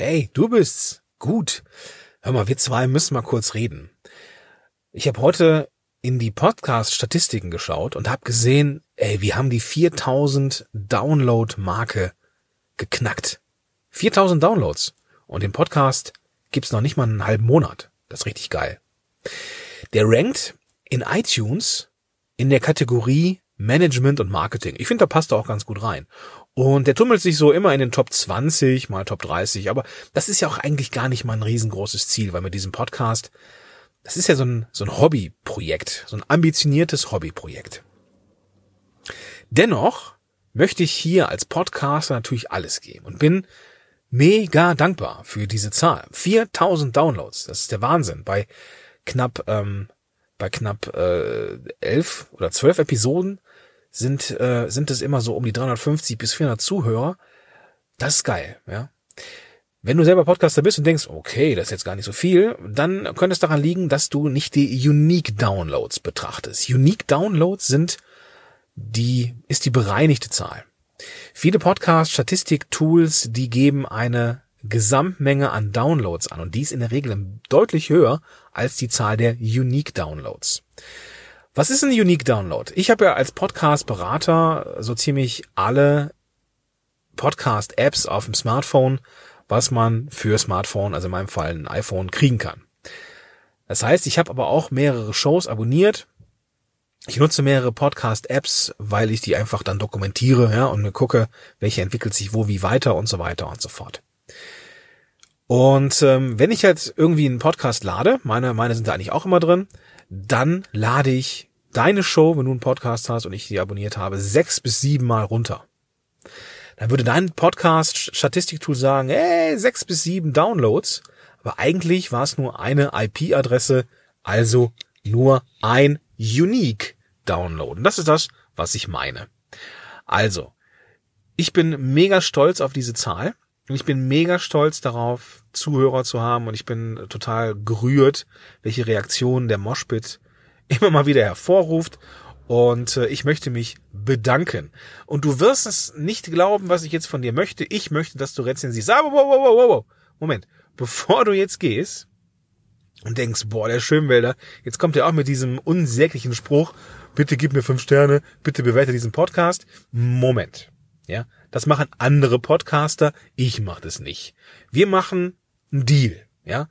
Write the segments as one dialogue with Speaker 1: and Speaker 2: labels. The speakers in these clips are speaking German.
Speaker 1: Hey, du bist's. Gut. Hör mal, wir zwei müssen mal kurz reden. Ich habe heute in die Podcast-Statistiken geschaut und habe gesehen, ey, wir haben die 4000 Download-Marke geknackt. 4000 Downloads. Und den Podcast gibt's noch nicht mal einen halben Monat. Das ist richtig geil. Der rankt in iTunes in der Kategorie Management und Marketing. Ich finde, da passt er auch ganz gut rein. Und der tummelt sich so immer in den Top 20, mal Top 30, aber das ist ja auch eigentlich gar nicht mal ein riesengroßes Ziel, weil mit diesem Podcast, das ist ja so ein, so ein Hobbyprojekt, so ein ambitioniertes Hobbyprojekt. Dennoch möchte ich hier als Podcaster natürlich alles geben und bin mega dankbar für diese Zahl. 4000 Downloads, das ist der Wahnsinn. Bei knapp, ähm, bei knapp äh, elf oder zwölf Episoden sind, äh, sind es immer so um die 350 bis 400 Zuhörer. Das ist geil, ja. Wenn du selber Podcaster bist und denkst, okay, das ist jetzt gar nicht so viel, dann könnte es daran liegen, dass du nicht die Unique Downloads betrachtest. Unique Downloads sind die, ist die bereinigte Zahl. Viele Podcast-Statistik-Tools, die geben eine Gesamtmenge an Downloads an und die ist in der Regel deutlich höher als die Zahl der Unique Downloads. Was ist ein Unique Download? Ich habe ja als Podcast-Berater so ziemlich alle Podcast-Apps auf dem Smartphone, was man für Smartphone, also in meinem Fall ein iPhone, kriegen kann. Das heißt, ich habe aber auch mehrere Shows abonniert. Ich nutze mehrere Podcast-Apps, weil ich die einfach dann dokumentiere ja, und mir gucke, welche entwickelt sich wo wie weiter und so weiter und so fort. Und ähm, wenn ich jetzt irgendwie einen Podcast lade, meine, meine sind da eigentlich auch immer drin, dann lade ich deine Show, wenn du einen Podcast hast und ich die abonniert habe, sechs bis sieben Mal runter. Dann würde dein Podcast-Statistiktool sagen, hey, sechs bis sieben Downloads. Aber eigentlich war es nur eine IP-Adresse, also nur ein Unique Download. Und das ist das, was ich meine. Also, ich bin mega stolz auf diese Zahl. Und ich bin mega stolz darauf, Zuhörer zu haben. Und ich bin total gerührt, welche Reaktionen der Moshpit immer mal wieder hervorruft. Und äh, ich möchte mich bedanken. Und du wirst es nicht glauben, was ich jetzt von dir möchte. Ich möchte, dass du rezensierst. Aber wow, wow, wow, wow. Moment. Bevor du jetzt gehst und denkst, boah, der Schönwälder, jetzt kommt er auch mit diesem unsäglichen Spruch, bitte gib mir fünf Sterne, bitte bewerte diesen Podcast. Moment. Ja, das machen andere Podcaster. Ich mache das nicht. Wir machen einen Deal. Ja,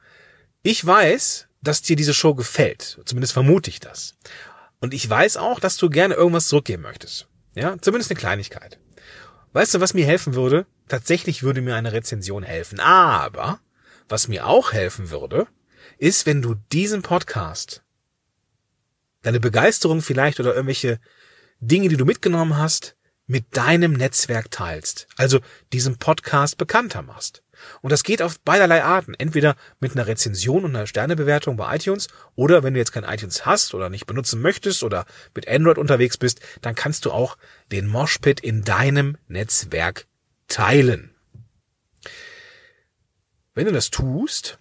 Speaker 1: ich weiß, dass dir diese Show gefällt. Zumindest vermute ich das. Und ich weiß auch, dass du gerne irgendwas zurückgeben möchtest. Ja, zumindest eine Kleinigkeit. Weißt du, was mir helfen würde? Tatsächlich würde mir eine Rezension helfen. Aber was mir auch helfen würde, ist, wenn du diesen Podcast, deine Begeisterung vielleicht oder irgendwelche Dinge, die du mitgenommen hast, mit deinem Netzwerk teilst. Also diesen Podcast bekannter machst. Und das geht auf beiderlei Arten. Entweder mit einer Rezension und einer Sternebewertung bei iTunes oder wenn du jetzt kein iTunes hast oder nicht benutzen möchtest oder mit Android unterwegs bist, dann kannst du auch den Moshpit in deinem Netzwerk teilen. Wenn du das tust,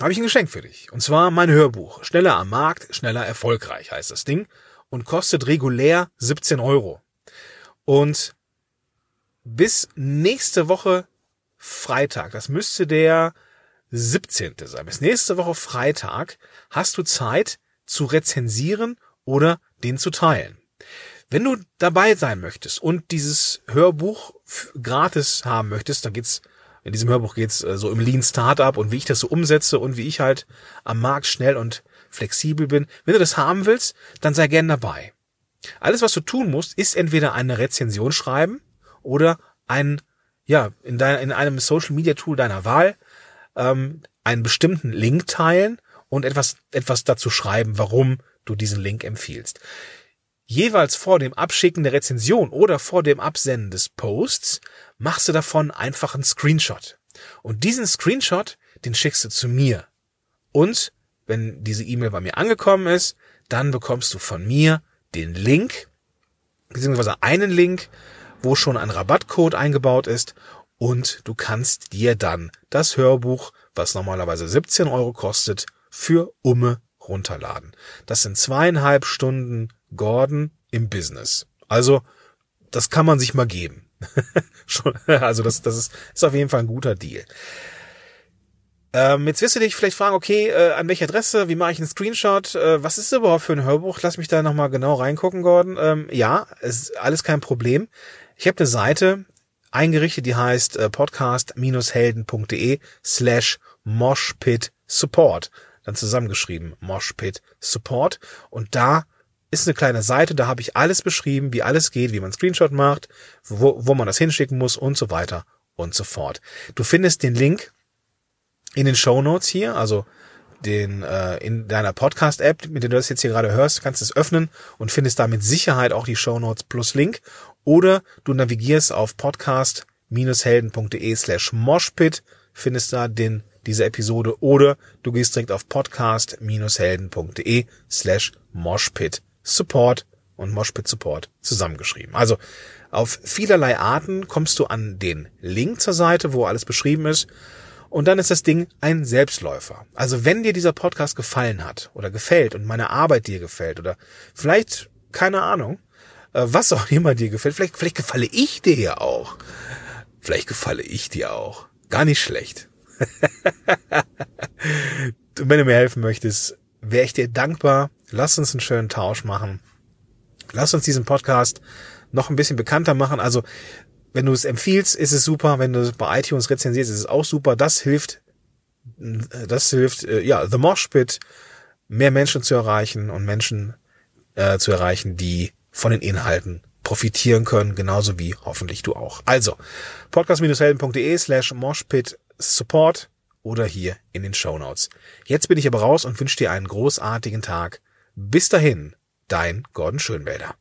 Speaker 1: habe ich ein Geschenk für dich. Und zwar mein Hörbuch. Schneller am Markt, schneller erfolgreich heißt das Ding und kostet regulär 17 Euro. Und bis nächste Woche Freitag, das müsste der 17. sein. Bis nächste Woche Freitag hast du Zeit zu rezensieren oder den zu teilen. Wenn du dabei sein möchtest und dieses Hörbuch gratis haben möchtest, dann geht's in diesem Hörbuch geht's äh, so im Lean Startup und wie ich das so umsetze und wie ich halt am Markt schnell und flexibel bin. Wenn du das haben willst, dann sei gern dabei. Alles, was du tun musst, ist entweder eine Rezension schreiben oder ein ja, in, dein, in einem Social Media Tool deiner Wahl ähm, einen bestimmten Link teilen und etwas, etwas dazu schreiben, warum du diesen Link empfiehlst. Jeweils vor dem Abschicken der Rezension oder vor dem Absenden des Posts machst du davon einfach einen Screenshot. Und diesen Screenshot, den schickst du zu mir. Und wenn diese E-Mail bei mir angekommen ist, dann bekommst du von mir den Link, beziehungsweise einen Link wo schon ein Rabattcode eingebaut ist und du kannst dir dann das Hörbuch, was normalerweise 17 Euro kostet, für Umme runterladen. Das sind zweieinhalb Stunden Gordon im Business. Also das kann man sich mal geben. also das, das ist, ist auf jeden Fall ein guter Deal. Ähm, jetzt wirst du dich vielleicht fragen, okay, äh, an welche Adresse, wie mache ich einen Screenshot, äh, was ist überhaupt für ein Hörbuch? Lass mich da nochmal genau reingucken, Gordon. Ähm, ja, ist alles kein Problem. Ich habe eine Seite eingerichtet, die heißt äh, podcast-helden.de slash moshpit support. Dann zusammengeschrieben, moshpit support. Und da ist eine kleine Seite, da habe ich alles beschrieben, wie alles geht, wie man Screenshot macht, wo, wo man das hinschicken muss und so weiter und so fort. Du findest den Link in den Show Notes hier, also den äh, in deiner Podcast-App, mit der du das jetzt hier gerade hörst, kannst du es öffnen und findest da mit Sicherheit auch die Show Notes plus Link. Oder du navigierst auf podcast-helden.de slash moshpit, findest da den diese Episode oder du gehst direkt auf podcast-helden.de slash moshpit support und moshpit support zusammengeschrieben. Also auf vielerlei Arten kommst du an den Link zur Seite, wo alles beschrieben ist und dann ist das Ding ein Selbstläufer. Also wenn dir dieser Podcast gefallen hat oder gefällt und meine Arbeit dir gefällt oder vielleicht, keine Ahnung, äh, was auch immer dir gefällt, vielleicht, vielleicht gefalle ich dir ja auch. Vielleicht gefalle ich dir auch. Gar nicht schlecht. wenn du mir helfen möchtest, wäre ich dir dankbar. Lass uns einen schönen Tausch machen. Lass uns diesen Podcast noch ein bisschen bekannter machen. Also wenn du es empfiehlst, ist es super. Wenn du es bei iTunes rezensierst, ist es auch super. Das hilft, das hilft, äh, ja, The Mosh Pit, mehr Menschen zu erreichen und Menschen äh, zu erreichen, die von den Inhalten profitieren können, genauso wie hoffentlich du auch. Also, podcast-helden.de slash moshpit support oder hier in den Show Notes. Jetzt bin ich aber raus und wünsche dir einen großartigen Tag. Bis dahin, dein Gordon Schönwälder.